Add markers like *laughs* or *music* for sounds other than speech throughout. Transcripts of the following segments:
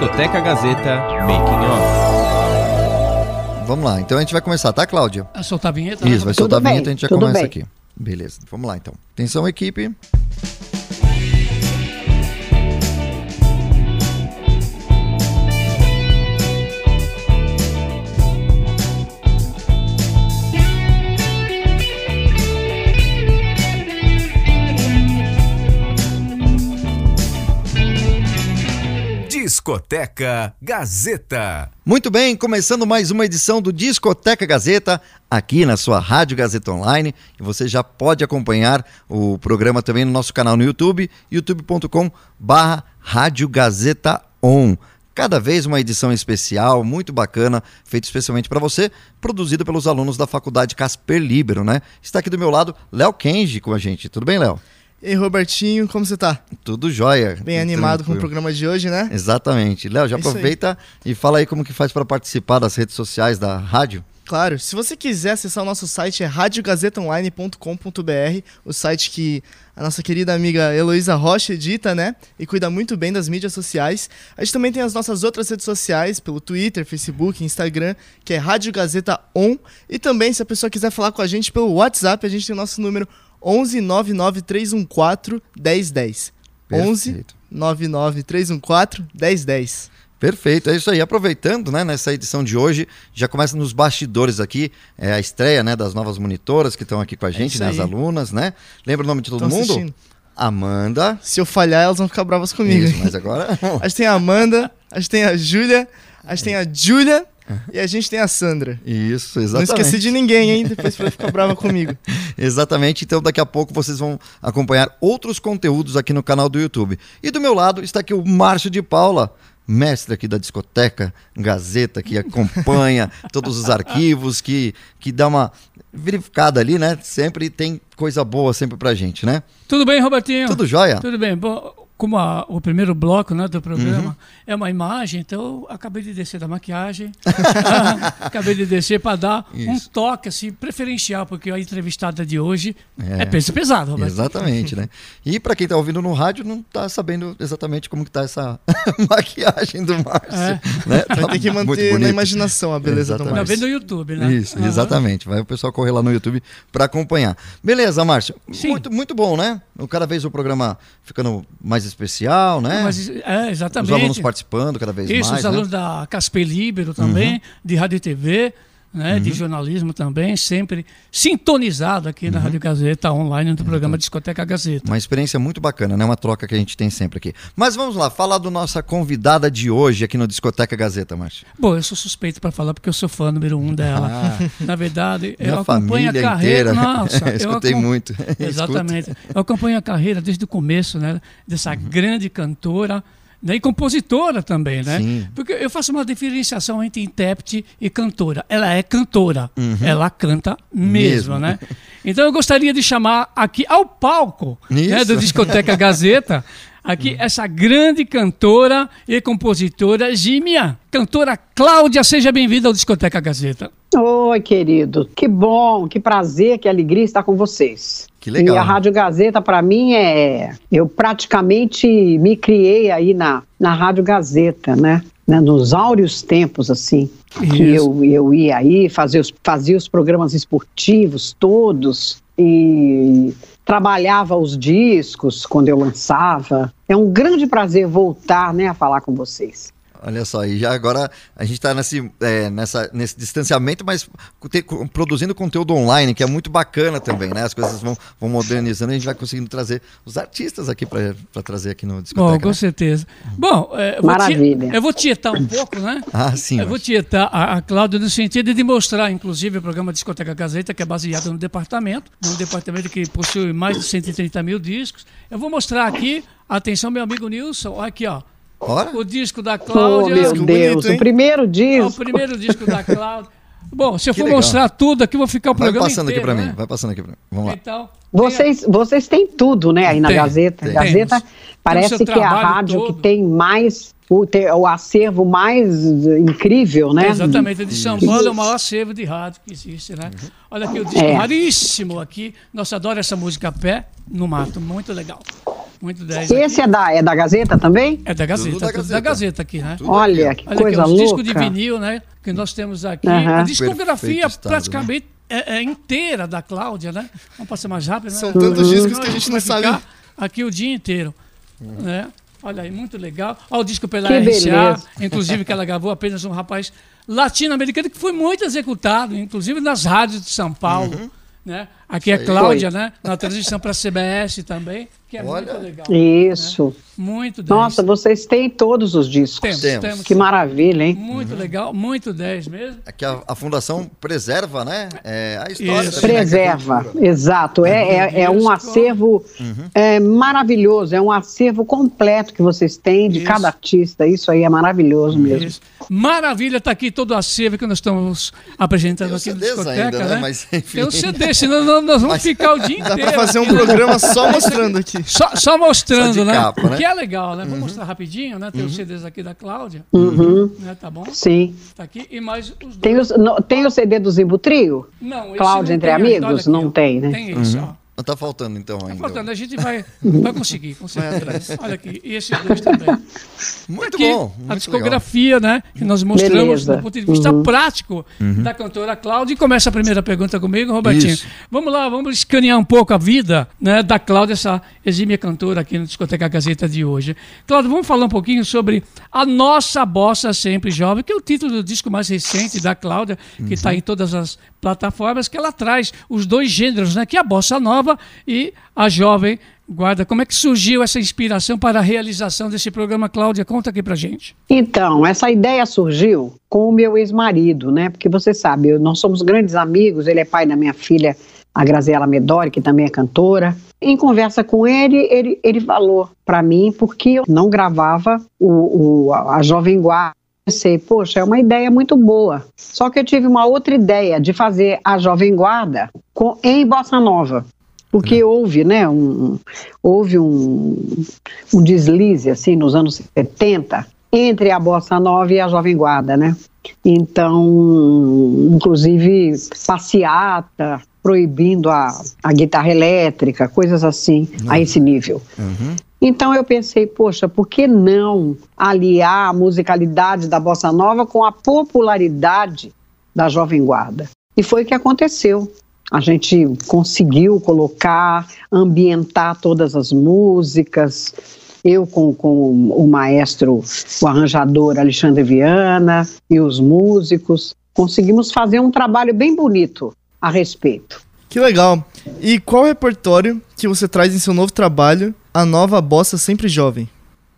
Discoteca Gazeta Making Off. Vamos lá, então a gente vai começar, tá, Cláudia? A soltar a vinheta? Isso, vai soltar a vinheta e a gente já começa bem. aqui. Beleza, vamos lá então. Atenção, equipe. Discoteca Gazeta. Muito bem, começando mais uma edição do Discoteca Gazeta, aqui na sua Rádio Gazeta Online. E você já pode acompanhar o programa também no nosso canal no YouTube, youtube.com barra Rádio Gazeta On. Cada vez uma edição especial, muito bacana, feita especialmente para você, produzida pelos alunos da Faculdade Casper Libero, né? Está aqui do meu lado Léo Kenji com a gente. Tudo bem, Léo? Ei, Robertinho, como você tá? Tudo jóia. Bem animado com o Tranquilo. programa de hoje, né? Exatamente. Léo, já É aproveita e fala aí como que faz para participar das redes sociais da rádio. Claro, se você quiser acessar o nosso site é radiogazetaonline.com.br, o site que a nossa querida amiga Heloísa Rocha edita, né? E cuida muito bem das mídias sociais. A gente também tem as nossas outras redes sociais, pelo Twitter, Facebook, Instagram, que é Rádio Gazeta On. E também, se a pessoa quiser falar com a gente pelo WhatsApp, a gente tem o nosso número 11 99 314 1010. 11 Perfeito. 99 314 1010. Perfeito, é isso aí. Aproveitando, né, nessa edição de hoje, já começa nos bastidores aqui, é a estreia, né, das novas monitoras que estão aqui com a gente, isso né, as alunas, né? Lembra o nome de todo Tão mundo? assistindo. Amanda. Se eu falhar, elas vão ficar bravas comigo. Isso, mas agora *laughs* A gente tem a Amanda, a gente tem a Júlia, a gente tem a Júlia e a gente tem a Sandra. Isso, Não exatamente. esqueci de ninguém, hein? Depois pra ficar brava comigo. *laughs* Exatamente, então daqui a pouco vocês vão acompanhar outros conteúdos aqui no canal do YouTube. E do meu lado está aqui o Márcio de Paula, mestre aqui da discoteca Gazeta, que acompanha *laughs* todos os arquivos, que, que dá uma verificada ali, né? Sempre tem coisa boa sempre pra gente, né? Tudo bem, Robertinho? Tudo jóia? Tudo bem. Bom, como a- o primeiro bloco né, do programa Uhum. é uma imagem, então eu acabei de descer da maquiagem. *laughs* *laughs* acabei de descer para dar um Isso. toque assim, preferencial, porque a entrevistada de hoje é, peso pesado, Roberto. Exatamente, né? E pra quem tá ouvindo no rádio, não tá sabendo exatamente como que tá essa *laughs* maquiagem do Márcio. É. Né? Tá ter que manter na imaginação a beleza do Exatamente. Tá Márcio. vendo no YouTube, né? Isso, Aham. exatamente. Vai o pessoal correr lá no YouTube para acompanhar. Beleza, Márcio. Sim. Muito, muito bom, né? Cada vez o programa ficando mais especial, né? Mas, é, Os exatamente. alunos participando cada vez Isso, mais. os né? alunos da Casper Libero também, Uhum. de rádio e TV, né, de jornalismo também, sempre sintonizado aqui Uhum. na Rádio Gazeta online no programa Discoteca Gazeta. Uma experiência muito bacana, né? Uma troca que a gente tem sempre aqui. Mas vamos lá, falar do nossa convidada de hoje aqui no Discoteca Gazeta, Márcio. Bom, eu sou suspeito para falar porque eu sou fã número um dela. *laughs* Na verdade, Ah. Minha eu acompanho a carreira. inteira. Nossa, *laughs* eu Escutei acom- muito. *laughs* Exatamente. Eu acompanho a carreira desde o começo, né? Dessa Uhum. grande cantora. Né, e compositora também, né? Sim. Porque eu faço uma diferenciação entre intérprete e cantora. Ela é cantora, ela canta mesmo, Mesmo. né? Então eu gostaria de chamar aqui ao palco né. Uhum. do Discoteca Gazeta, aqui essa grande cantora e compositora Gímia. Cantora Cláudia, seja bem-vinda ao Discoteca Gazeta. Oi, querido. Que bom, que prazer, que alegria estar com vocês. Que legal. E a Rádio Gazeta, para mim, é. Eu praticamente me criei aí na, na Rádio Gazeta, né? Né, Nos áureos tempos, assim. Que eu, eu ia aí, fazia os, fazia os programas esportivos todos e trabalhava os discos quando eu lançava. É um grande prazer voltar né, a falar com vocês. Olha só, e já agora a gente está nesse, é, nessa, nesse distanciamento, mas te- produzindo conteúdo online, que é muito bacana também, né? As coisas vão, vão modernizando e a gente vai conseguindo trazer os artistas aqui para trazer aqui no Bom, discoteca. com né? certeza. Bom, é, eu vou Maravilha. ti- eu vou tietar um pouco, né? Ah, sim. Eu vou mas- tietar a, a Cláudia no sentido de mostrar, inclusive, o programa Discoteca Gazeta, que é baseado no departamento, um departamento que possui mais de 130 mil discos. Eu vou mostrar aqui, atenção, meu amigo Nilson, aqui, ó, Ora, o disco da Oh, Cláudia. meu bonito, Deus, hein? o primeiro É o disco. primeiro disco da *laughs* Cláudia. Bom, se eu Que for legal. mostrar tudo aqui, vou ficar o vai programa passando aqui inteiro, para né? mim, vai passando aqui para mim. Vamos lá. Então, Vocês, vocês têm tudo, né, aí na Tem, Gazeta. tem. Gazeta Temos. parece que é a rádio todo. que tem mais, o, o acervo mais incrível, né? Exatamente, de São Paulo é o maior acervo de rádio que existe, né? Olha aqui o disco É. raríssimo aqui. Nossa, adoro essa música a pé no mato, muito legal. muito 10. Esse é da, é da Gazeta também? É da Gazeta, Tudo da tudo da Gazeta. Gazeta aqui, né? Tudo Olha, aqui, que Olha coisa aqui, louca. discos de vinil, né? Que nós temos aqui. Aham. A discografia estado, praticamente é, é inteira da Cláudia, né? Vamos passar mais rápido, né? São tantos Uhum. discos que a gente vai não sabe. aqui o dia inteiro, né? Olha aí, muito legal. Olha o disco pela Que RCA, beleza. *laughs* inclusive que ela gravou apenas um rapaz latino-americano que foi muito executado, inclusive nas rádios de São Paulo. Uhum. Né? Aqui é. Cláudia, né? Na transição para a CBS também, que é Olha. muito legal. Isso. Muito 10. Nossa, vocês têm todos os discos. temos, Temos. temos. Que maravilha, hein? Muito legal, muito 10 mesmo. É que a, a fundação preserva, né? É, a história. Né? Preserva, exato. É, é, é um acervo é, maravilhoso, é um acervo completo que vocês têm de Isso. cada artista. Isso aí é maravilhoso mesmo. Isso. Maravilha, está aqui todo o acervo que nós estamos apresentando Tem aqui CDs discoteca, ainda, né? né? Mas, enfim. Tem o CD, senão nós- nós vamos ficar o dia *laughs* Dá inteiro. pra fazer um aqui, né? programa só mostrando aqui. Só, só mostrando, Só né? capa, né? Que é legal, né? Vou mostrar rapidinho, né? Tem os CDs aqui da Cláudia, Uhum, né? Tá bom? sim. Tá aqui. E mais os Tem, dois. os, no- tem o CD do Zimbo Trio? Não, esse Cláudia não Entre Amigos? Não ó. tem, né? Tem esse, ó. Não tá faltando então ainda. Faltando, a gente vai, vai conseguir, com certeza. Olha aqui, e esses dois também. Muito aqui, bom. a Muito discografia, né? Que nós mostramos Beleza. do ponto de vista Uhum. prático da cantora Cláudia. E começa a primeira pergunta comigo, Robertinho. Isso. Vamos lá, vamos escanear um pouco a vida né, da Cláudia, essa exímia cantora aqui no Discoteca Gazeta de hoje. Cláudia, vamos falar um pouquinho sobre a nossa bossa sempre jovem, que é o título do disco mais recente da Cláudia, que está em todas as plataformas, que ela traz os dois gêneros, né? Que é a bossa nova e a jovem guarda. Como é que surgiu essa inspiração para a realização desse programa, Cláudia? Conta aqui pra gente. Então, essa ideia surgiu com o meu ex-marido, né? Porque você sabe, nós somos grandes amigos, ele é pai da minha filha, a Graziela Medori, que também é cantora. Em conversa com ele, ele, ele falou para mim, porque eu não gravava o, o- a Jovem Guarda. Pensei, poxa, é uma ideia muito boa. Só que eu tive uma outra ideia de fazer a Jovem Guarda com, em Bossa Nova. Porque houve, né, um, houve um, um deslize, assim, nos anos 70, entre a Bossa Nova e a Jovem Guarda, né? Então, inclusive, passeata, proibindo a, a guitarra elétrica, coisas assim, a esse nível. Uhum. Então eu pensei, poxa, por que não aliar a musicalidade da bossa nova com a popularidade da Jovem Guarda? E foi o que aconteceu. A gente conseguiu colocar, ambientar todas as músicas. Eu com, com o maestro, o arranjador Alexandre Viana e os músicos, conseguimos fazer um trabalho bem bonito a respeito. Que legal. E qual repertório que você traz em seu novo trabalho, A Nova Bossa Sempre Jovem?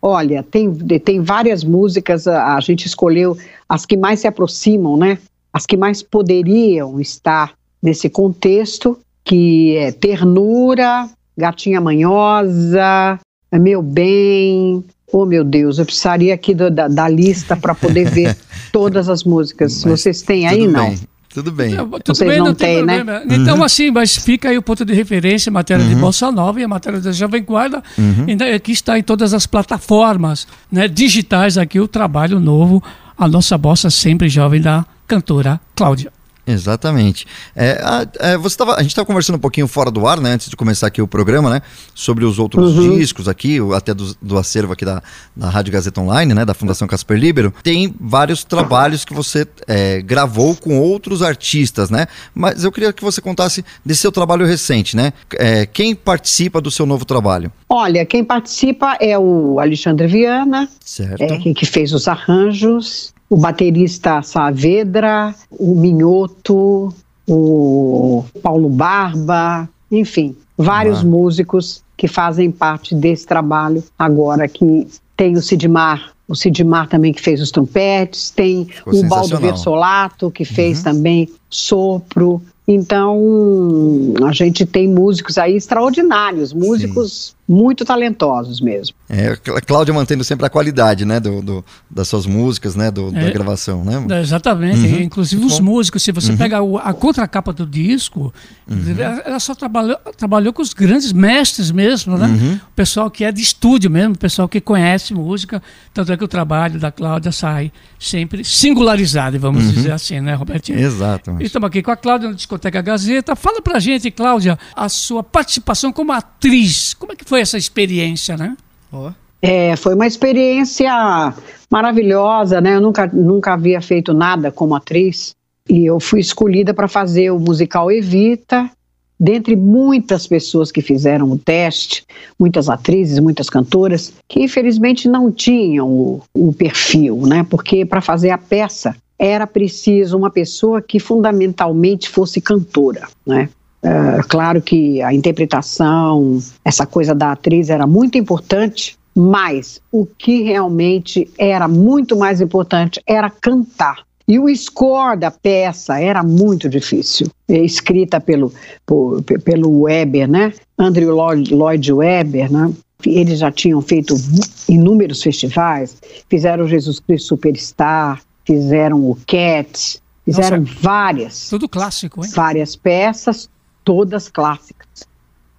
Olha, tem, tem várias músicas, a, a gente escolheu as que mais se aproximam, né? As que mais poderiam estar nesse contexto, que é Ternura, Gatinha Manhosa, Meu Bem. Oh, meu Deus, eu precisaria aqui do- da, da lista para poder ver *laughs* todas as músicas. Mas Vocês têm aí, não? bem. Tudo bem. Não, tudo Vocês bem, não não tem têm, né? problema. Então, assim, mas fica aí o ponto de referência, a matéria de Bossa Nova e a matéria da Jovem Guarda. Ainda aqui está em todas as plataformas né, digitais aqui o trabalho novo, a nossa bossa sempre jovem da cantora Cláudia. Exatamente. É, a, é, você tava, a gente estava conversando um pouquinho fora do ar, né, antes de começar aqui o programa, né, sobre os outros Uhum. discos aqui, até do, do acervo aqui da, da Rádio Gazeta Online, né, da Fundação Casper Libero. Tem vários trabalhos que você é, gravou com outros artistas, né, mas eu queria que você contasse desse seu trabalho recente, né, é, quem participa do seu novo trabalho? Olha, quem participa é o Alexandre Viana, Certo. é, que, que fez os arranjos, o baterista Saavedra, o Minhoto, o Paulo Barba, enfim, vários Ah. músicos que fazem parte desse trabalho agora que tem o Sidmar, o Sidmar também que fez os trompetes, tem Ficou o Baldo. Versolato que fez Uhum. também sopro. Então, a gente tem músicos aí extraordinários, músicos muito talentosos mesmo. É, a Cláudia mantendo sempre a qualidade, né, do, do- das suas músicas, né, do- da É. gravação, né? É, Exatamente. Uhum. Inclusive Muito os músicos, se você pegar o- a contracapa do disco, Uhum. ela só trabalhou, trabalhou com os grandes mestres mesmo, né? Uhum. O pessoal que é de estúdio mesmo, o pessoal que conhece conhece música, tanto é que o trabalho da Cláudia sai sempre singularizado, vamos Uhum. dizer assim, né, Robertinho? Exato. Estamos aqui com a Cláudia na Discoteca Gazeta. Fala pra gente, Cláudia, a sua participação como atriz. Como é que foi essa experiência, né? Ó. É, foi uma experiência maravilhosa, né? Eu nunca, nunca havia feito nada como atriz e eu fui escolhida para fazer o musical Evita, dentre muitas pessoas que fizeram o teste, muitas atrizes, muitas cantoras, que infelizmente não tinham o, o perfil, né? Porque para fazer a peça era preciso uma pessoa que fundamentalmente fosse cantora, né? É, claro que a interpretação, essa coisa da atriz era muito importante, mas o que realmente era muito mais importante era cantar. E o score da peça era muito difícil, é, escrita pelo, por- pe- pelo Weber, né? Andrew Lloyd, Lloyd Webber, né? Eles já tinham feito inúmeros festivais, fizeram Jesus Cristo Superstar, fizeram o Cats, fizeram Nossa. várias Tudo clássico, hein? várias peças, todas clássicas.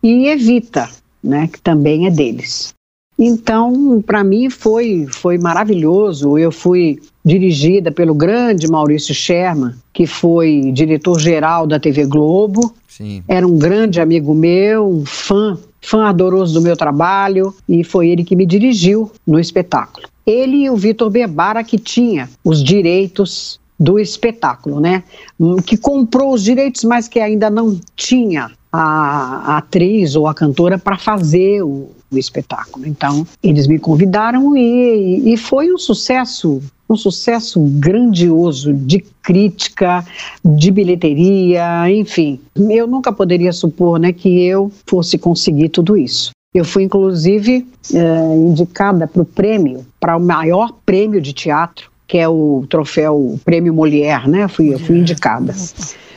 E Evita, né, que também é deles. Então, para mim foi foi maravilhoso. Eu fui dirigida pelo grande Maurício Sherman, que foi diretor-geral da TV Globo. Sim. Era um grande amigo meu, um fã, fã ardoroso do meu trabalho, e foi ele que me dirigiu no espetáculo. Ele e o Vitor Bebara, que tinha os direitos do espetáculo, né? Hum, Que comprou os direitos, mas que ainda não tinha a, a atriz ou a cantora para fazer o, o espetáculo. Então, eles me convidaram e, e foi um sucesso, um sucesso grandioso de crítica, de bilheteria, enfim. Eu nunca poderia supor, né, que eu fosse conseguir tudo isso. Eu fui, inclusive, eh, indicada para o prêmio, para o maior prêmio de teatro, que é o troféu o Prêmio Molière, né? Eu fui, eu fui indicada.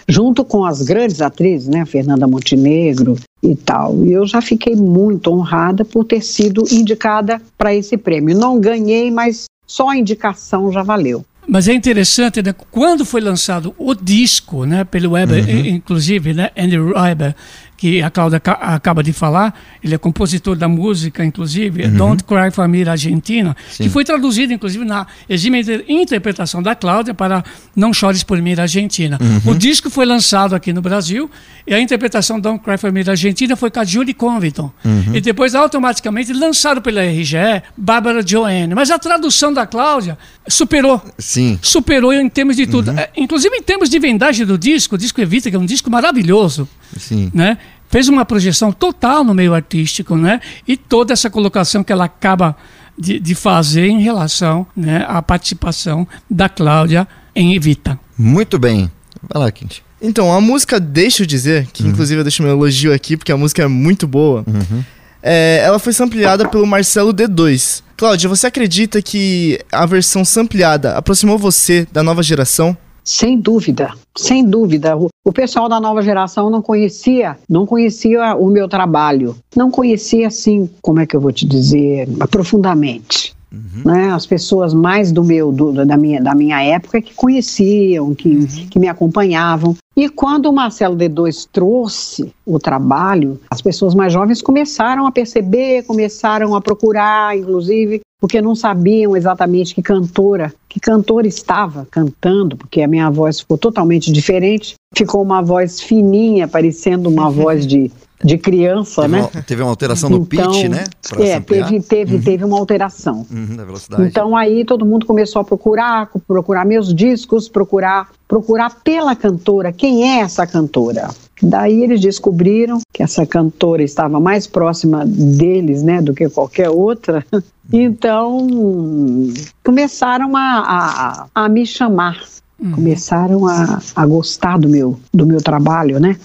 Junto com as grandes atrizes, né? Fernanda Montenegro e tal. E eu já fiquei muito honrada por ter sido indicada para esse prêmio. Não ganhei, mas só a indicação já valeu. Mas é interessante, né? Quando foi lançado o disco, né, pelo Weber, Uhum. inclusive, né, Andy Weber, que a Cláudia ca- acaba de falar, ele é compositor da música, inclusive, Don't Cry for Me Argentina, Uhum. Sim. que foi traduzida, inclusive, na exime inter- interpretação da Cláudia para Não Chores por Mim Argentina. Uhum. O disco foi lançado aqui no Brasil e a interpretação Don't Cry for Me Argentina foi com a Julie Conviton. Uhum. E depois, automaticamente, lançado pela RGE, Bárbara Joanne. Mas a tradução da Cláudia superou Sim. superou em termos de Uhum. tudo. É, inclusive em termos de vendagem do disco, o disco Evita, que é um disco maravilhoso, Sim. né? Fez uma projeção total no meio artístico, né? E toda essa colocação que ela acaba de, de fazer em relação né, à participação da Cláudia em Evita. Muito bem. Vai lá, Quinte. Então, a música Deixa eu Dizer, que inclusive eu deixo meu elogio aqui, porque a música é muito boa, é, ela foi sampleada pelo Marcelo D2. Cláudia, você acredita que a versão sampleada aproximou você da nova geração? Sem dúvida, sem dúvida. O, o pessoal da nova geração não conhecia, não conhecia o meu trabalho, não conhecia assim, como é que eu vou te dizer, profundamente. Né? As pessoas mais do meu, do- da, minha, da minha época que conheciam, que, que me acompanhavam. E quando o Marcelo D2 trouxe o trabalho, as pessoas mais jovens começaram a perceber, começaram a procurar, inclusive, porque não sabiam exatamente que cantora, que cantora estava cantando, porque a minha voz ficou totalmente diferente. Ficou uma voz fininha, parecendo uma voz de, de criança, Teve, né? uma, teve uma alteração no pitch, né? Pra é, samplear. teve, teve, teve uma alteração. Uhum, da velocidade. Então aí todo mundo começou a procurar, procurar meus discos, procurar, procurar pela cantora, quem é essa cantora? Daí eles descobriram que essa cantora estava mais próxima deles, né, do que qualquer outra. Então começaram a, a, a me chamar, começaram a, a gostar do meu, do meu trabalho, né?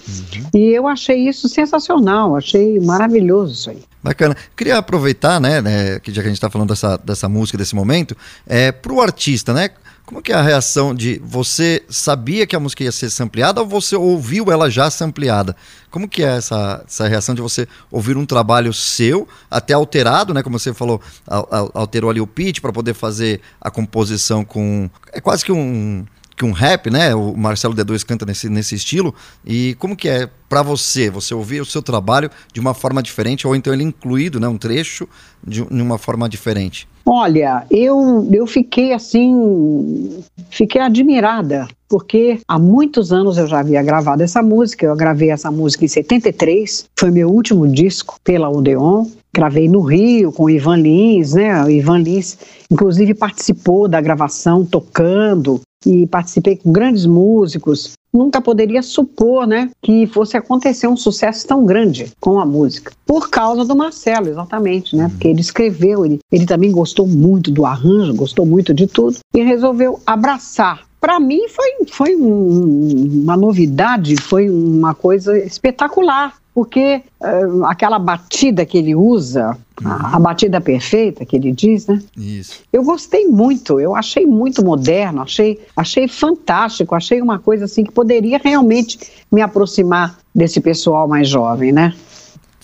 E eu achei isso sensacional, achei maravilhoso isso aí. Bacana. Queria aproveitar, né, né, que já que a gente está falando dessa, dessa música, desse momento, é, para o artista, né? Como que é a reação de você sabia que a música ia ser sampleada ou você ouviu ela já sampleada? Como que é essa, essa reação de você ouvir um trabalho seu, até alterado, né? Como você falou, al- al- alterou ali o pitch para poder fazer a composição com. É quase que um que um rap, né? O Marcelo D2 canta nesse, nesse estilo. E como que é para você, você ouvir o seu trabalho de uma forma diferente, ou então ele incluído, né? Um trecho de, de uma forma diferente? Olha, eu, eu fiquei assim, fiquei admirada, porque há muitos anos eu já havia gravado essa música, eu gravei essa música em 73, foi meu último disco pela Odeon, gravei no Rio com o Ivan Lins, né, o Ivan Lins inclusive participou da gravação tocando, e participei com grandes músicos, nunca poderia supor, né, que fosse acontecer um sucesso tão grande com a música. Por causa do Marcelo, exatamente, né? Porque ele escreveu, ele, ele também gostou muito do arranjo, gostou muito de tudo e resolveu abraçar para mim foi, foi um, uma novidade, foi uma coisa espetacular porque uh, aquela batida que ele usa, uhum. a, a, batida perfeita que ele diz, né? Isso. Eu gostei muito, eu achei muito moderno, achei, achei fantástico, achei uma coisa assim que poderia realmente me aproximar desse pessoal mais jovem, né?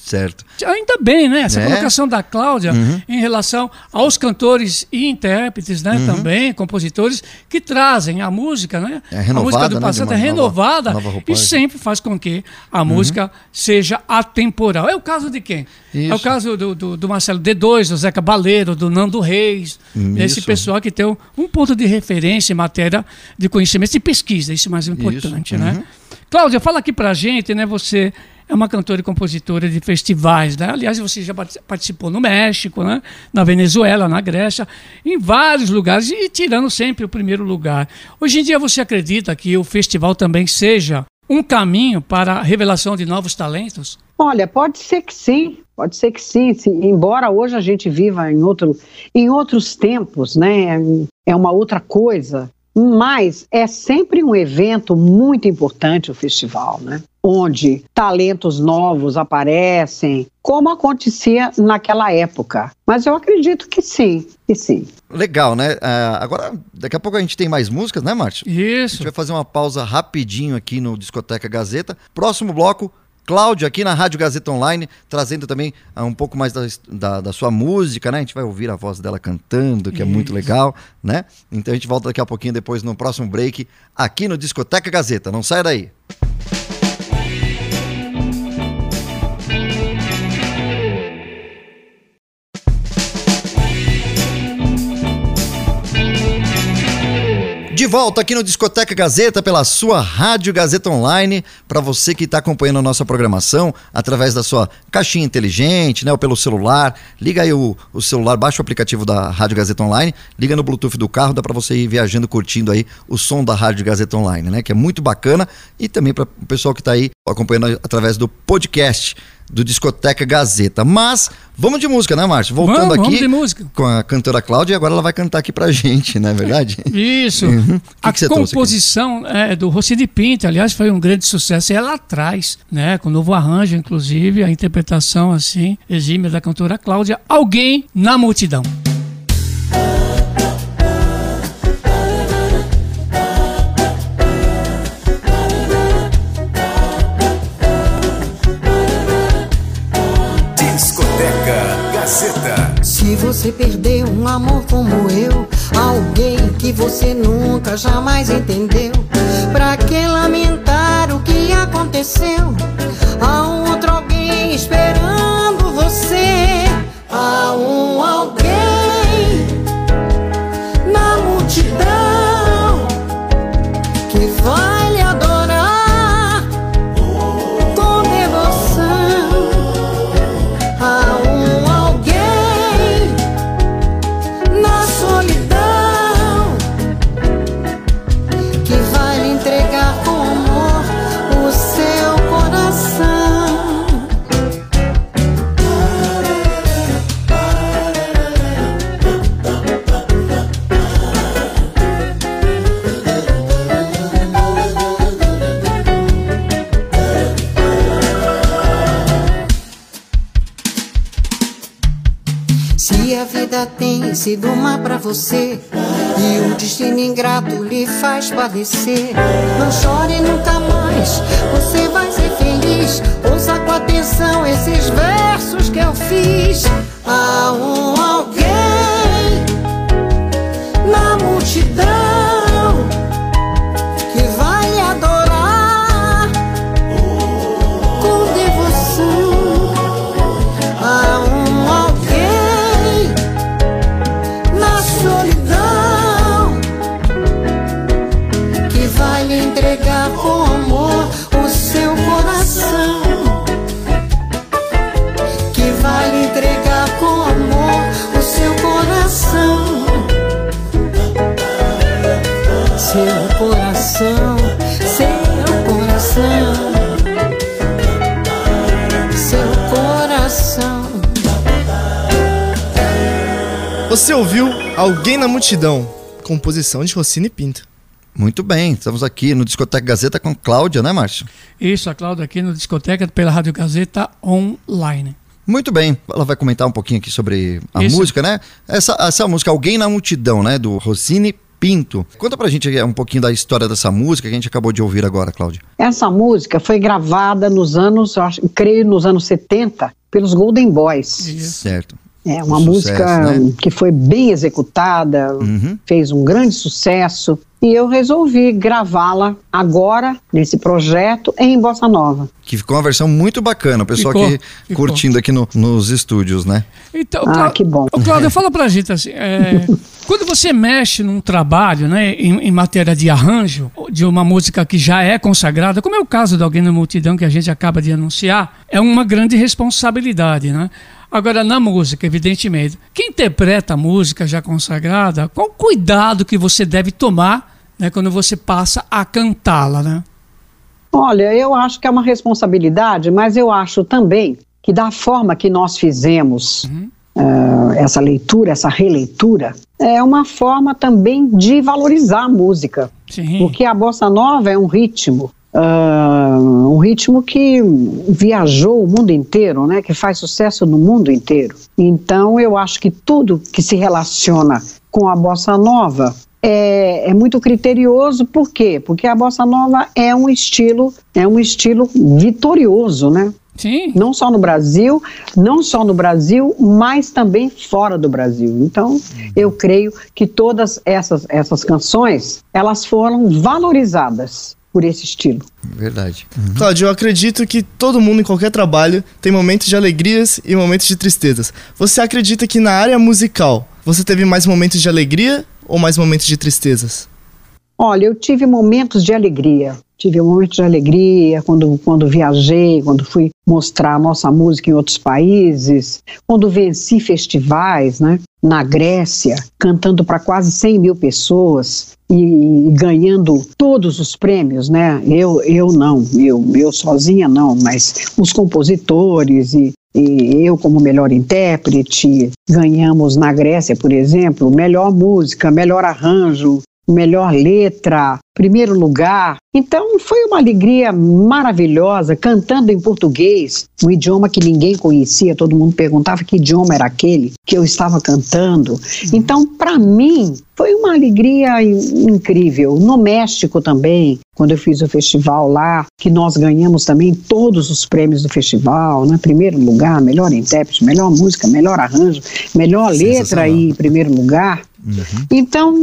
Certo. Ainda bem, né? Essa é. colocação da Cláudia uhum. em relação aos cantores e intérpretes, né? Uhum. Também, compositores, que trazem a música, né? É renovada, a música do né? passado é renovada nova, nova e sempre faz com que a uhum. música seja atemporal. É o caso de quem? Isso. É o caso do, do, do, Marcelo D2, do Zeca Baleiro, do Nando Reis, isso. esse pessoal que tem um, um, ponto de referência em matéria de conhecimento e pesquisa, isso é mais importante, né? Cláudia, fala aqui pra gente, né? Você é uma cantora e compositora de festivais, né? Aliás, você já participou no México, né? na Venezuela, na Grécia, em vários lugares e tirando sempre o primeiro lugar. Hoje em dia você acredita que o festival também seja um caminho para a revelação de novos talentos? Olha, pode ser que sim, pode ser que sim, sim. embora hoje a gente viva em, outro, em outros tempos, né? É uma outra coisa. Mas é sempre um evento muito importante o festival, né? Onde talentos novos aparecem, como acontecia naquela época. Mas eu acredito que sim, que sim. Legal, né? Uh, agora, daqui a pouco a gente tem mais músicas, né, Márcio? Isso. A gente vai fazer uma pausa rapidinho aqui no Discoteca Gazeta. Próximo bloco, Cláudio aqui na Rádio Gazeta Online, trazendo também uh, um pouco mais da, da, da, sua música, né? A gente vai ouvir a voz dela cantando, que Isso. é muito legal, né? Então a gente volta daqui a pouquinho depois no próximo break aqui no Discoteca Gazeta. Não sai daí. Volta aqui no Discoteca Gazeta pela sua Rádio Gazeta Online, para você que está acompanhando a nossa programação através da sua caixinha inteligente, né, ou pelo celular. Liga aí o, o celular, baixa o aplicativo da Rádio Gazeta Online, liga no Bluetooth do carro, dá para você ir viajando curtindo aí o som da Rádio Gazeta Online, né, que é muito bacana e também para o pessoal que está aí acompanhando através do podcast do Discoteca Gazeta. Mas vamos de música, né, Márcio? Voltando vamos, aqui vamos com a cantora Cláudia, e agora ela vai cantar aqui pra gente, não é verdade? *laughs* Isso. Uhum. Que a que composição é do Rocine Pinto, aliás, foi um grande sucesso. E ela atrás, né, com novo arranjo, inclusive, a interpretação assim exímia da cantora Cláudia, Alguém na Multidão. Você perdeu um amor como eu, alguém que você nunca jamais entendeu, pra que lamentar o que aconteceu? Há um outro alguém esperando você. Há um sido má para você e o destino ingrato lhe faz padecer. Não chore nunca mais, você vai ser feliz. Ouça com atenção esses versos que eu fiz. Há um alguém na multidão Alguém na Multidão, composição de Rossini Pinto. Muito bem, estamos aqui no Discoteca Gazeta com Cláudia, né, Márcio? Isso, a Cláudia aqui no Discoteca pela Rádio Gazeta Online. Muito bem, ela vai comentar um pouquinho aqui sobre a Isso. música, né? Essa, essa música Alguém na Multidão, né, do Rossini Pinto. Conta pra gente um pouquinho da história dessa música que a gente acabou de ouvir agora, Cláudia. Essa música foi gravada nos anos, eu acho, creio nos anos 70, pelos Golden Boys. Isso. Certo. É uma Um música sucesso, né? que foi bem executada, Uhum. fez um grande sucesso. E eu resolvi gravá-la agora, nesse projeto, em Bossa Nova. Que ficou uma versão muito bacana, o pessoal Ficou, aqui ficou. curtindo aqui no- nos estúdios, né? Então, Ah, Clá- que bom. Ô, Cláudia, fala pra gente assim, é, *laughs* quando você mexe num trabalho, né, em, em matéria de arranjo, de uma música que já é consagrada, como é o caso de alguém na multidão que a gente acaba de anunciar, é uma grande responsabilidade, né? Agora, na música, evidentemente, quem interpreta a música já consagrada, qual o cuidado que você deve tomar né, quando você passa a cantá-la, né? Olha, eu acho que é uma responsabilidade, mas eu acho também que da forma que nós fizemos ah, essa leitura, essa releitura, é uma forma também de valorizar a música. Sim. Porque a bossa nova é um ritmo, ah, um ritmo que viajou o mundo inteiro, né? Que faz sucesso no mundo inteiro. Então eu acho que tudo que se relaciona com a bossa nova é, é muito criterioso. Por quê? Porque a bossa nova é um estilo, é um estilo vitorioso, né? Sim. não só no Brasil, não só no Brasil, mas também fora do Brasil. Então, eu creio que todas essas, essas canções, elas foram valorizadas por esse estilo. Verdade. Cláudio, eu acredito que todo mundo em qualquer trabalho tem momentos de alegrias e momentos de tristezas. Você acredita que na área musical você teve mais momentos de alegria ou mais momentos de tristezas? Olha, eu tive momentos de alegria. Tive momentos de alegria quando, quando viajei, quando fui mostrar a nossa música em outros países, quando venci festivais, né? Na Grécia, cantando para quase 100 mil pessoas e, e ganhando todos os prêmios, né? Eu, eu não, eu, eu sozinha não, mas os compositores e, e eu como melhor intérprete ganhamos na Grécia, por exemplo, melhor música, melhor arranjo, melhor letra, primeiro lugar. Então foi uma alegria maravilhosa, cantando em português, um idioma que ninguém conhecia, todo mundo perguntava que idioma era aquele que eu estava cantando. Então, para mim, foi uma alegria in- incrível. No México também, quando eu fiz o festival lá, que nós ganhamos também todos os prêmios do festival, né? Primeiro lugar, melhor intérprete, melhor música, melhor arranjo, melhor letra e primeiro lugar. Então,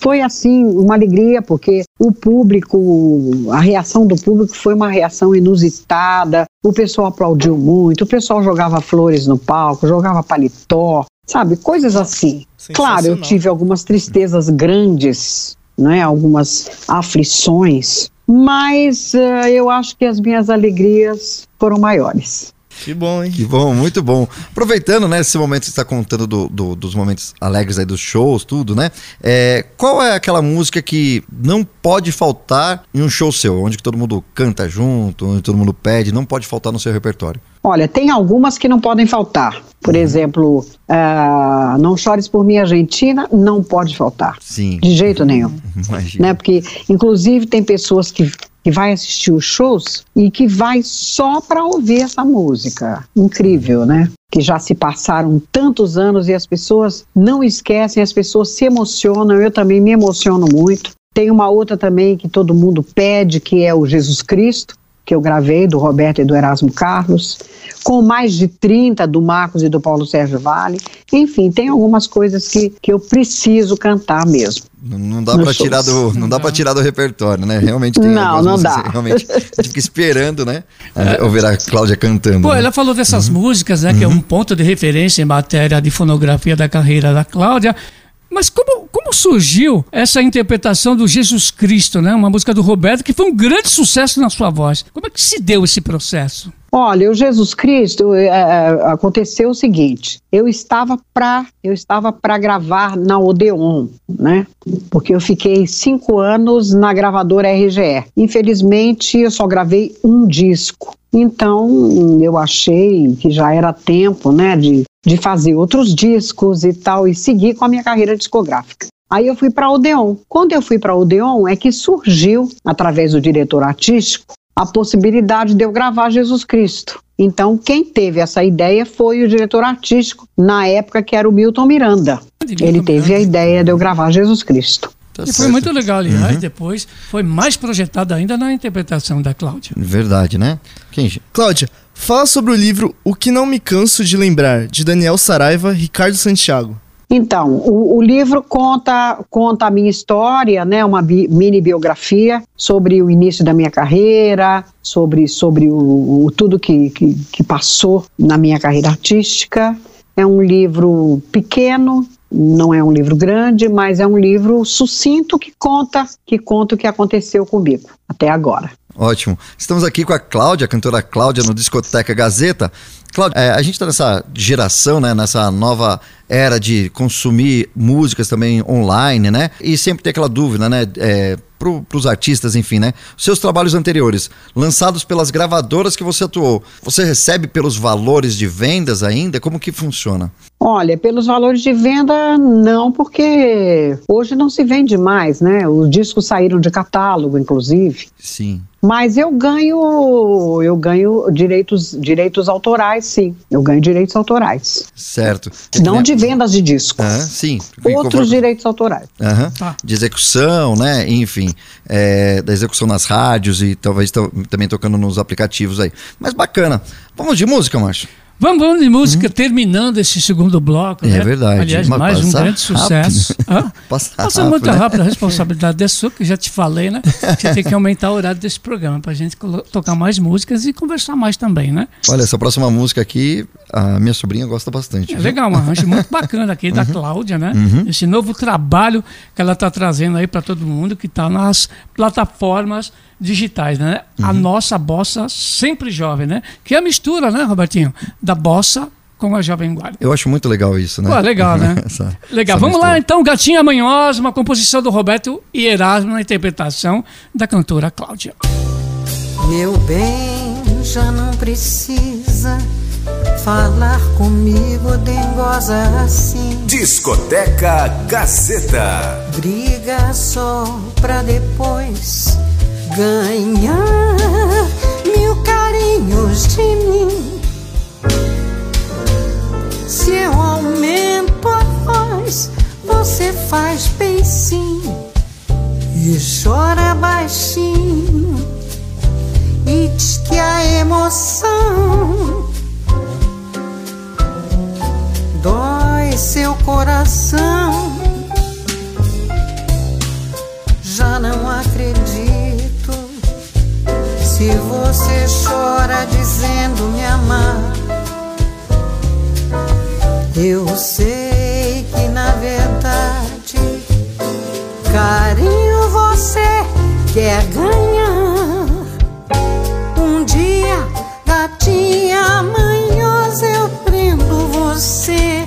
foi assim, uma alegria, porque o público, a reação do público foi uma reação inusitada. O pessoal aplaudiu muito, o pessoal jogava flores no palco, jogava paletó, sabe? Coisas assim. Claro, eu tive algumas tristezas grandes, né? algumas aflições, mas eh, eu acho que as minhas alegrias foram maiores. Que bom, hein? Que bom, muito bom. Aproveitando, né, esse momento que você está contando do- do- dos momentos alegres aí dos shows, tudo, né? É, qual é aquela música que não pode faltar em um show seu, onde que todo mundo canta junto, onde todo mundo pede, não pode faltar no seu repertório? Olha, tem algumas que não podem faltar. Por exemplo, ah, Não Chores por Mim Argentina, não pode faltar. Sim, De jeito nenhum. imagina. né? Porque, inclusive, tem pessoas que, que vai assistir os shows e que vai só para ouvir essa música. Incrível, né? Que já se passaram tantos anos e as pessoas não esquecem, as pessoas se emocionam. Eu também me emociono muito. Tem uma outra também que todo mundo pede, que é o Jesus Cristo, que eu gravei, do Roberto e do Erasmo Carlos, com mais de 30 do Marcos e do Paulo Sérgio Vale. Enfim, tem algumas coisas que, que eu preciso cantar mesmo. Não, não dá para tirar do, não dá para tirar do repertório, né? Realmente tem Não, não dá. Realmente, *laughs* a gente fica esperando, né? a- Ouvir a Cláudia cantando. Pô, né? ela falou dessas músicas, né, que é um ponto de referência em matéria de fonografia da carreira da Cláudia. Mas como, como surgiu essa interpretação do Jesus Cristo, né? Uma música do Roberto que foi um grande sucesso na sua voz. Como é que se deu esse processo? Olha, o Jesus Cristo é, é, aconteceu o seguinte: eu estava para eu estava para gravar na Odeon, né? Porque eu fiquei cinco anos na gravadora RGE. Infelizmente, eu só gravei um disco. Então, eu achei que já era tempo, né, de, de fazer outros discos e tal e seguir com a minha carreira discográfica. Aí eu fui para a Odeon. Quando eu fui para a Odeon é que surgiu, através do diretor artístico, a possibilidade de eu gravar Jesus Cristo. Então, quem teve essa ideia foi o diretor artístico, na época que era o Milton Miranda. Ele teve a ideia de eu gravar Jesus Cristo. Tá e foi certo. muito legal, aliás, uhum. depois foi mais projetado ainda na interpretação da Cláudia. Verdade, né? Quem? Cláudia, fala sobre o livro O Que Não Me Canso de Lembrar, de Daniel Saraiva, Ricardo Santiago. Então, o, o, livro conta, conta a minha história, né, uma bi, mini biografia sobre o início da minha carreira, sobre, sobre o, o tudo que, que, que passou na minha carreira artística. É um livro pequeno, não é um livro grande, mas é um livro sucinto que conta que conta o que aconteceu comigo até agora. Ótimo. Estamos aqui com a Cláudia, a cantora Cláudia no Discoteca Gazeta. Cláudia, é, a gente está nessa geração, né, nessa nova era de consumir músicas também online, né? E sempre tem aquela dúvida, né? É, para os artistas, enfim, né? Seus trabalhos anteriores, lançados pelas gravadoras que você atuou, você recebe pelos valores de vendas ainda? Como que funciona? Olha, pelos valores de venda, não, porque hoje não se vende mais, né? Os discos saíram de catálogo, inclusive. Sim. Mas eu ganho, eu ganho direitos, direitos autorais, sim. Eu ganho direitos autorais. Certo. Não de vendas de discos. Ah, sim. Outros direitos autorais. Ah. De execução, né? Enfim, é, da execução nas rádios e talvez também tocando nos aplicativos aí. Mas bacana. Vamos de música, Márcio? Vamos, vamos de música, uhum. terminando esse segundo bloco. É né? verdade. Aliás, Mas mais um grande sucesso. *laughs* Passa, passa muito rápido, a responsabilidade é sua, que já te falei, né? Você tem que aumentar o horário desse programa para a gente tocar mais músicas e conversar mais também, né? Olha, essa próxima música aqui, a minha sobrinha gosta bastante. É legal, um arranjo muito *laughs* bacana aqui da uhum. Cláudia, né? Uhum. Esse novo trabalho que ela está trazendo aí para todo mundo, que está nas plataformas digitais, né? Uhum. A nossa bossa sempre jovem, né? Que é a mistura, né, Robertinho? Da bossa com a Jovem Guarda. Eu acho muito legal isso, né? Pô, legal, né? *laughs* essa, legal. Essa Vamos mistura. lá, então, Gatinha Manhosa, uma composição do Roberto e Erasmo na interpretação da cantora Cláudia. Meu bem, já não precisa falar comigo, dengosa assim. Discoteca Gazeta. Briga só pra depois ganhar mil carinhos de mim. Se eu aumento a voz, você faz bem sim e chora baixinho e diz que a emoção dói seu coração. Já não acredito se você chora dizendo me amar, eu sei que na verdade carinho você quer ganhar. Um dia, gatinha manhosa, eu prendo você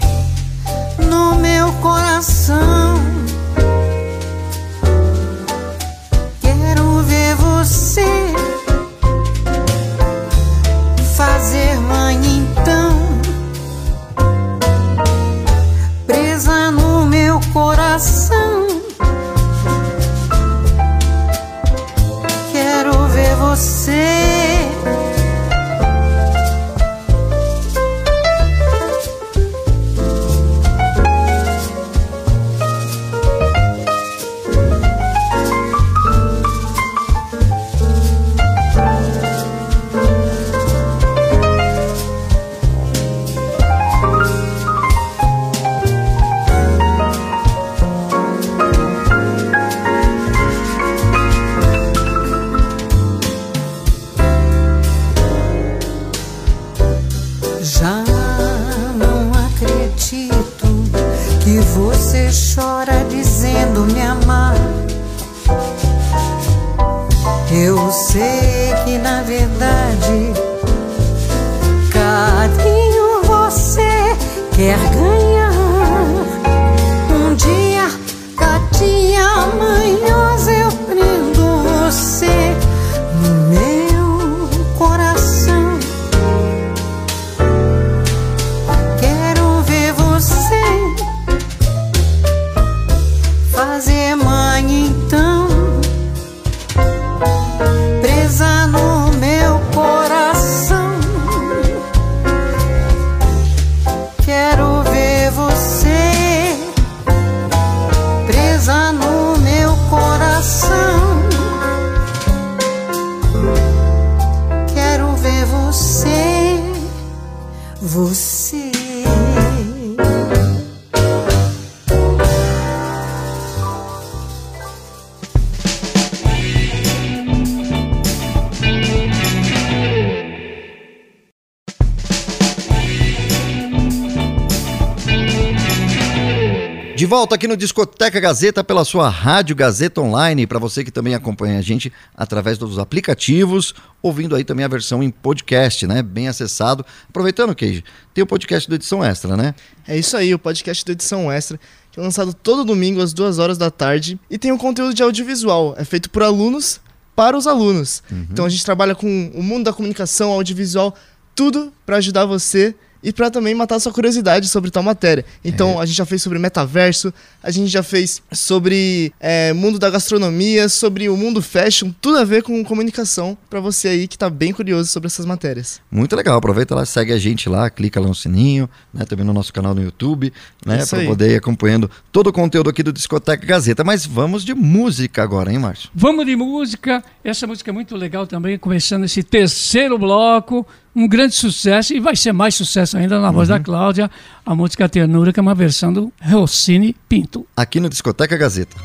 volta aqui no Discoteca Gazeta pela sua Rádio Gazeta Online, para você que também acompanha a gente através dos aplicativos, ouvindo aí também a versão em podcast, né? Bem acessado. Aproveitando, Keiji, tem o podcast do Edição Extra, né? É isso aí, o podcast do Edição Extra, que é lançado todo domingo às duas horas da tarde e tem um conteúdo de audiovisual. É feito por alunos para os alunos. Então a gente trabalha com o mundo da comunicação, audiovisual, tudo para ajudar você e para também matar sua curiosidade sobre tal matéria. Então a gente já fez sobre metaverso, a gente já fez sobre é, mundo da gastronomia, sobre o mundo fashion, tudo a ver com comunicação para você aí que tá bem curioso sobre essas matérias. Muito legal. Aproveita lá, segue a gente lá, clica lá no sininho, né? Também no nosso canal no YouTube, né? Para poder ir acompanhando todo o conteúdo aqui do Discoteca Gazeta. Mas vamos de música agora, hein, Márcio? Vamos de música. Essa música é muito legal também, começando esse terceiro bloco. Um grande sucesso e vai ser mais sucesso ainda na voz da Cláudia. A música Ternura, que é uma versão do Rossini Pinto. Aqui no Discoteca Gazeta.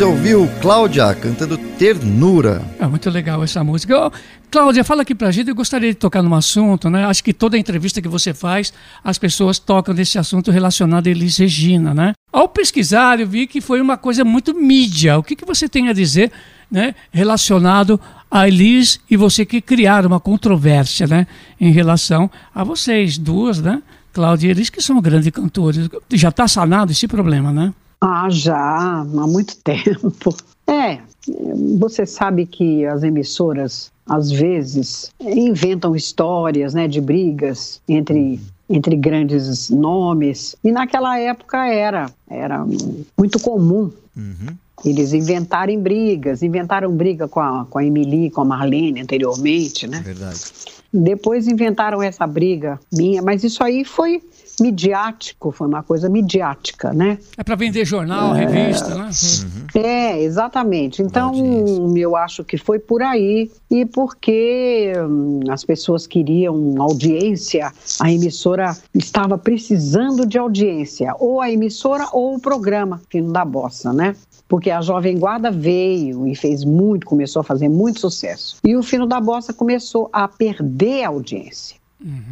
Você ouviu Cláudia cantando Ternura. É muito legal essa música. Ô, Cláudia, fala aqui pra gente. Eu gostaria de tocar num assunto, né? Acho que toda entrevista que você faz, as pessoas tocam nesse assunto relacionado a Elis Regina, né? Ao pesquisar, eu vi que foi uma coisa muito mídia. O que, que você tem a dizer, né? Relacionado a Elis e você que criaram uma controvérsia, né? Em relação a vocês duas, né? Cláudia e Elis, que são grandes cantores. Já está sanado esse problema, né? Ah, já, há muito *laughs* tempo. É, você sabe que as emissoras, às vezes, inventam histórias né, de brigas entre, entre grandes nomes. E naquela época era, era muito comum eles inventarem brigas. Inventaram briga com a, com a Emily, com a Marlene anteriormente, né? Verdade. Depois inventaram essa briga minha, mas isso aí foi midiático, foi uma coisa midiática, né? É para vender jornal, revista, né? É, exatamente. Então, eu acho que foi por aí e porque hum, as pessoas queriam audiência, a emissora estava precisando de audiência, ou a emissora ou o programa, Fino da Bossa, né? Porque a Jovem Guarda veio e fez muito, começou a fazer muito sucesso. E o Fino da Bossa começou a perder a audiência.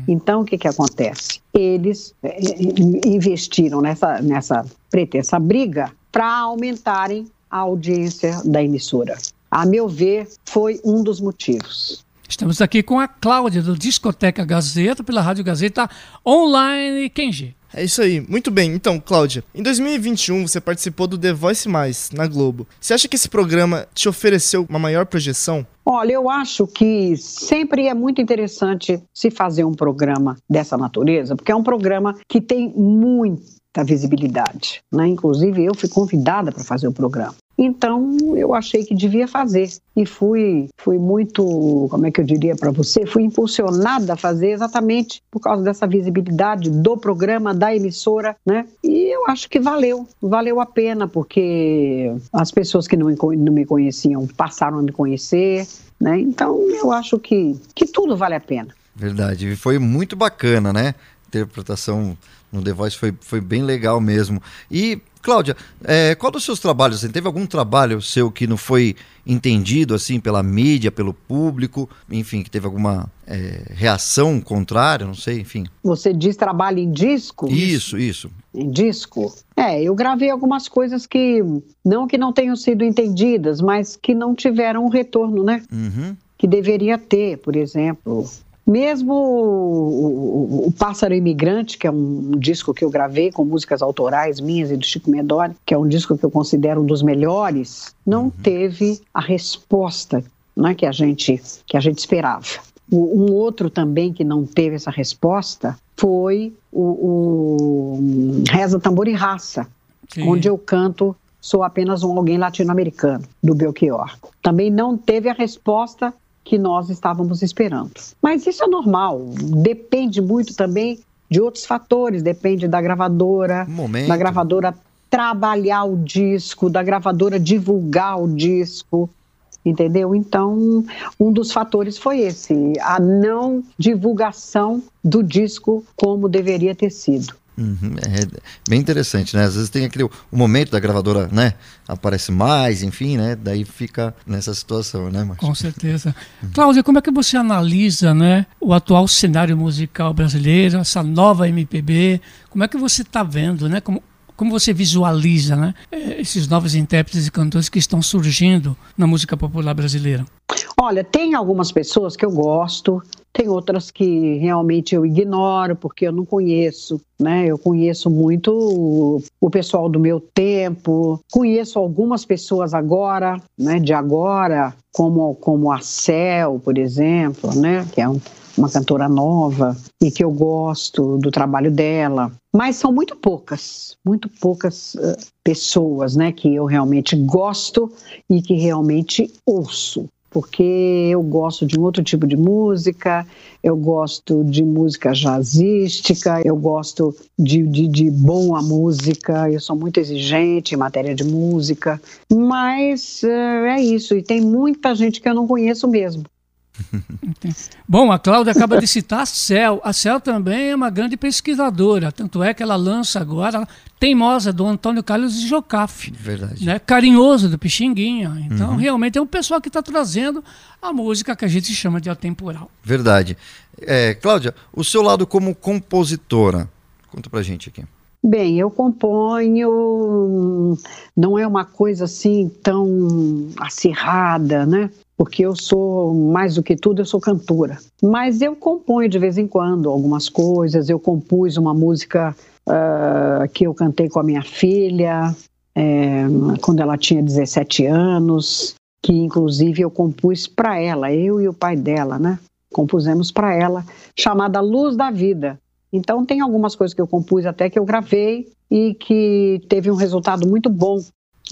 Então, o que, que acontece? Eles eh, eh, investiram nessa, nessa pretensa briga para aumentarem a audiência da emissora. A meu ver, foi um dos motivos. Estamos aqui com a Cláudia, do Discoteca Gazeta, pela Rádio Gazeta Online Kenji. É isso aí, muito bem. Então, Cláudia, em 2021 você participou do The Voice Mais na Globo. Você acha que esse programa te ofereceu uma maior projeção? Olha, eu acho que sempre é muito interessante se fazer um programa dessa natureza, porque é um programa que tem muita visibilidade. Né? Inclusive, eu fui convidada para fazer o programa. Então, eu achei que devia fazer. E fui, fui muito, como é que eu diria para você? Fui impulsionada a fazer exatamente por causa dessa visibilidade do programa, da emissora, né? E eu acho que valeu, valeu a pena, porque as pessoas que não, não me conheciam passaram a me conhecer, né? Então, eu acho que, que tudo vale a pena. Verdade. E foi muito bacana, né? Interpretação no The Voice foi, foi bem legal mesmo. E, Cláudia, é, qual dos seus trabalhos? Assim, teve algum trabalho seu que não foi entendido assim pela mídia, pelo público? Enfim, que teve alguma é, reação contrária? Não sei, enfim. Você diz trabalho em disco? Isso, isso. em disco. É, eu gravei algumas coisas que não que não tenham sido entendidas, mas que não tiveram retorno, né? Uhum. Que deveria ter, por exemplo. Mesmo o, o- o Pássaro Imigrante, que é um disco que eu gravei com músicas autorais minhas e do Chico Medori, que é um disco que eu considero um dos melhores, não teve a resposta né, que, a gente, que a gente esperava. O- Um outro também que não teve essa resposta foi o, Reza Tambor e Raça, onde eu canto Sou apenas um alguém latino-americano, do Belchior. Também não teve a resposta que nós estávamos esperando. Mas isso é normal, depende muito também de outros fatores, depende da gravadora, Momento. da gravadora trabalhar o disco, da gravadora divulgar o disco, entendeu? Então, um dos fatores foi esse, a não divulgação do disco como deveria ter sido. Uhum, É bem interessante, né? Às vezes tem aquele o momento da gravadora, né? Aparece mais, enfim, né? Daí fica nessa situação, né, Márcio? Com certeza. Cláudia, como é que você analisa né, o atual cenário musical brasileiro, essa nova MPB? Como é que você está vendo, né? Como, Como você visualiza né, eh, esses novos intérpretes e cantores que estão surgindo na música popular brasileira? Olha, tem algumas pessoas que eu gosto, tem outras que realmente eu ignoro porque eu não conheço, né? Eu conheço muito o, pessoal do meu tempo, conheço algumas pessoas agora, né? De agora, como como a Cel, por exemplo, né? Que é um, uma cantora nova e que eu gosto do trabalho dela. Mas são muito poucas, muito poucas uh, pessoas, né? Que eu realmente gosto e que realmente ouço porque eu gosto de um outro tipo de música, eu gosto de música jazzística, eu gosto de, de, de boa música, eu sou muito exigente em matéria de música, mas é, é isso, e tem muita gente que eu não conheço mesmo. Bom, a Cláudia acaba de citar a Cel. A Cel também é uma grande pesquisadora, tanto é que ela lança agora Teimosa, do Antônio Carlos de Jocafe. Verdade. Né? Carinhoso, do Pixinguinha. Então, uhum. realmente é um pessoal que está trazendo a música que a gente chama de atemporal. Verdade. É, Cláudia, o seu lado como compositora, conta pra gente aqui. Bem, eu componho, não é uma coisa assim tão acirrada, né? Porque eu sou, mais do que tudo, eu sou cantora. Mas eu componho de vez em quando algumas coisas. Eu compus uma música uh, que eu cantei com a minha filha, é, quando ela tinha 17 anos, que inclusive eu compus para ela, eu e o pai dela, né? Compusemos para ela, chamada Luz da Vida. Então tem algumas coisas que eu compus até que eu gravei e que teve um resultado muito bom.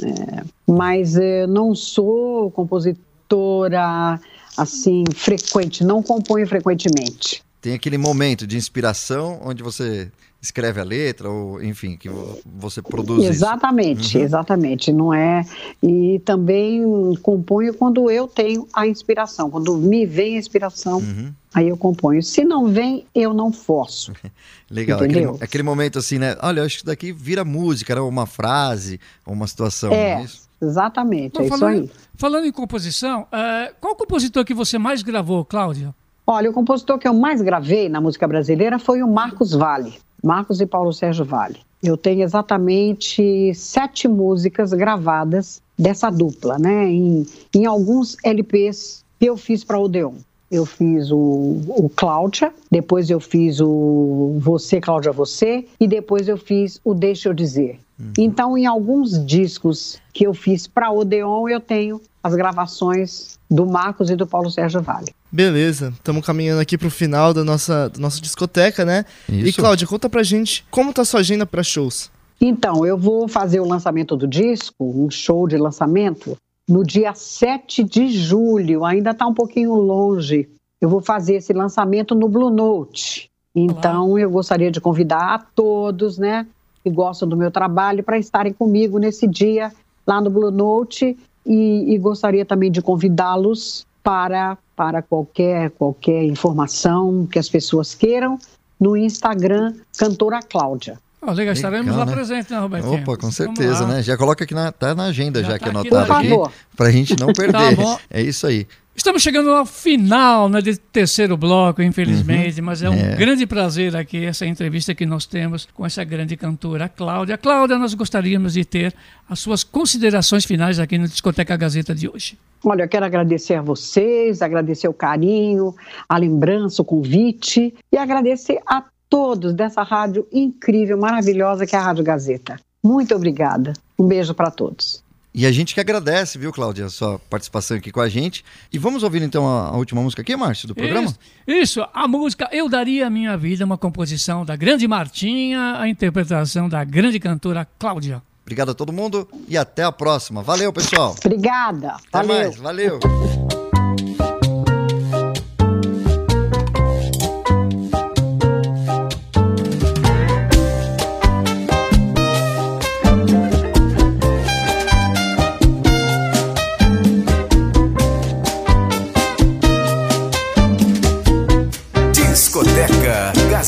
É, mas eu não sou compositor compositora assim frequente, não componho frequentemente. Tem aquele momento de inspiração onde você escreve a letra ou enfim que você produz exatamente uhum. exatamente não é e também componho quando eu tenho a inspiração quando me vem a inspiração uhum. aí eu componho se não vem eu não forço *laughs* legal aquele, aquele, momento assim né olha acho que daqui vira música né? uma frase uma situação é, é isso Exatamente, é falando, isso aí. Falando em composição, uh, qual compositor que você mais gravou, Cláudia? Olha, o compositor que eu mais gravei na música brasileira foi o Marcos Vale, Marcos e Paulo Sérgio Vale. Eu tenho exatamente sete músicas gravadas dessa dupla, né? Em, em alguns LPs que eu fiz para Odeon. Eu fiz o, o Cláudia, depois eu fiz o Você, Cláudia, Você, e depois eu fiz o Deixa Eu Dizer. Uhum. Então, em alguns discos que eu fiz para Odeon, eu tenho as gravações do Marcos e do Paulo Sérgio Vale. Beleza, estamos caminhando aqui para o final da nossa, da nossa discoteca, né? Isso. E Cláudia, conta pra gente como tá a sua agenda para shows. Então, eu vou fazer o lançamento do disco, um show de lançamento, no dia 7 de julho, ainda está um pouquinho longe. Eu vou fazer esse lançamento no Blue Note. Então, Olá. eu gostaria de convidar a todos, né, que gostam do meu trabalho para estarem comigo nesse dia lá no Blue Note e, e gostaria também de convidá-los para, para qualquer, qualquer informação que as pessoas queiram no Instagram Cantora Cláudia. Oh, legal, estaremos legal, lá né? presentes, né, Robertinho? Opa, com certeza, né? Já coloca aqui na, tá na agenda já, já tá aqui anotado aqui, para a gente não *laughs* perder. tá é isso aí. Estamos chegando ao final né, desse terceiro bloco, infelizmente, uhum. mas é um é. grande prazer aqui essa entrevista que nós temos com essa grande cantora, Cláudia. Cláudia, nós gostaríamos de ter as suas considerações finais aqui no Discoteca Gazeta de hoje. Olha, eu quero agradecer a vocês, agradecer o carinho, a lembrança, o convite e agradecer a todos dessa rádio incrível, maravilhosa que é a Rádio Gazeta. Muito obrigada. Um beijo para todos. E a gente que agradece, viu, Cláudia, a sua participação aqui com a gente. E vamos ouvir então a, a última música aqui, Márcio, do programa? Isso, isso, a música Eu Daria a Minha Vida, uma composição da grande Martinha, a interpretação da grande cantora Cláudia. Obrigado a todo mundo e até a próxima. Valeu, pessoal. Obrigada. Até valeu. mais, valeu.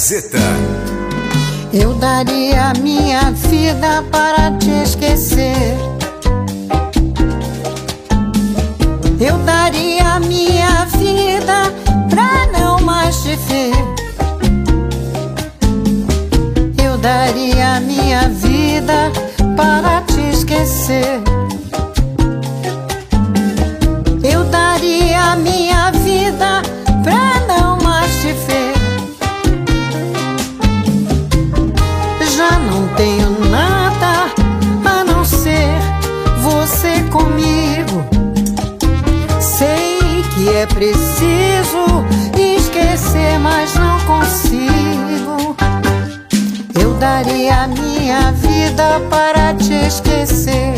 Gazeta. Eu daria minha vida para te esquecer. Eu daria minha vida pra não mais te ver. Eu daria minha vida para te esquecer. Eu daria minha vida é preciso esquecer, mas não consigo. Eu daria minha vida para te esquecer.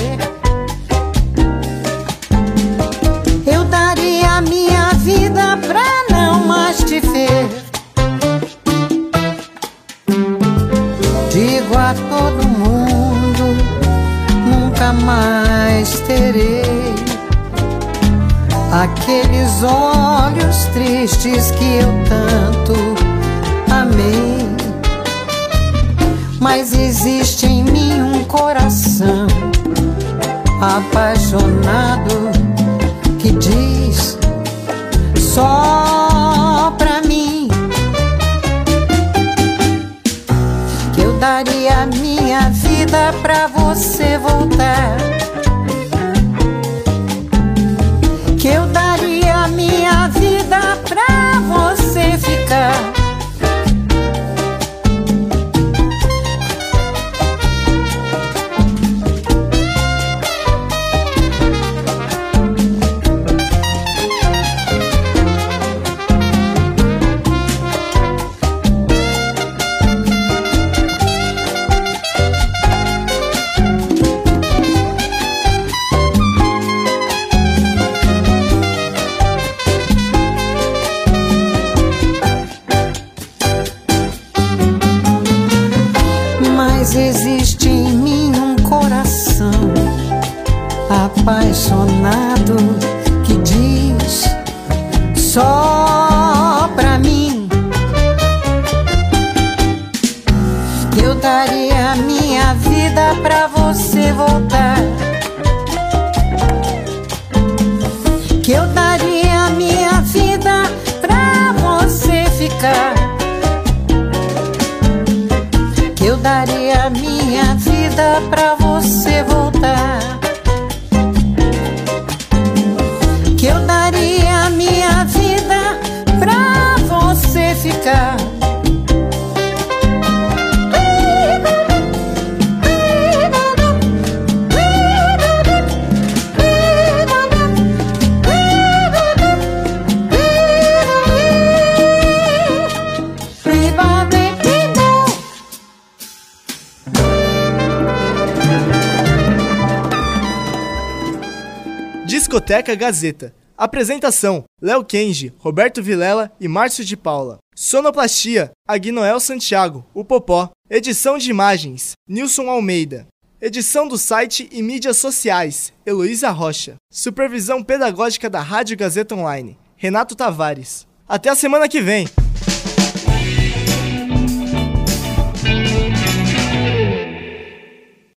Eu daria minha vida pra não mais te ver. Aqueles olhos tristes que eu tanto amei. Mas existe em mim um coração apaixonado que diz só pra mim que eu daria minha vida pra você voltar. Você existe em mim um coração apaixonado que diz só pra mim eu daria minha vida pra você voltar. Que eu daria minha vida pra você ficar. Vida Discoteca Gazeta. Apresentação: Léo Kenji, Roberto Vilela e Márcio de Paula. Sonoplastia: Agnoel Santiago, o Popó. Edição de imagens: Nilson Almeida. Edição do site e mídias sociais: Heloísa Rocha. Supervisão pedagógica da Rádio Gazeta Online: Renato Tavares. Até a semana que vem!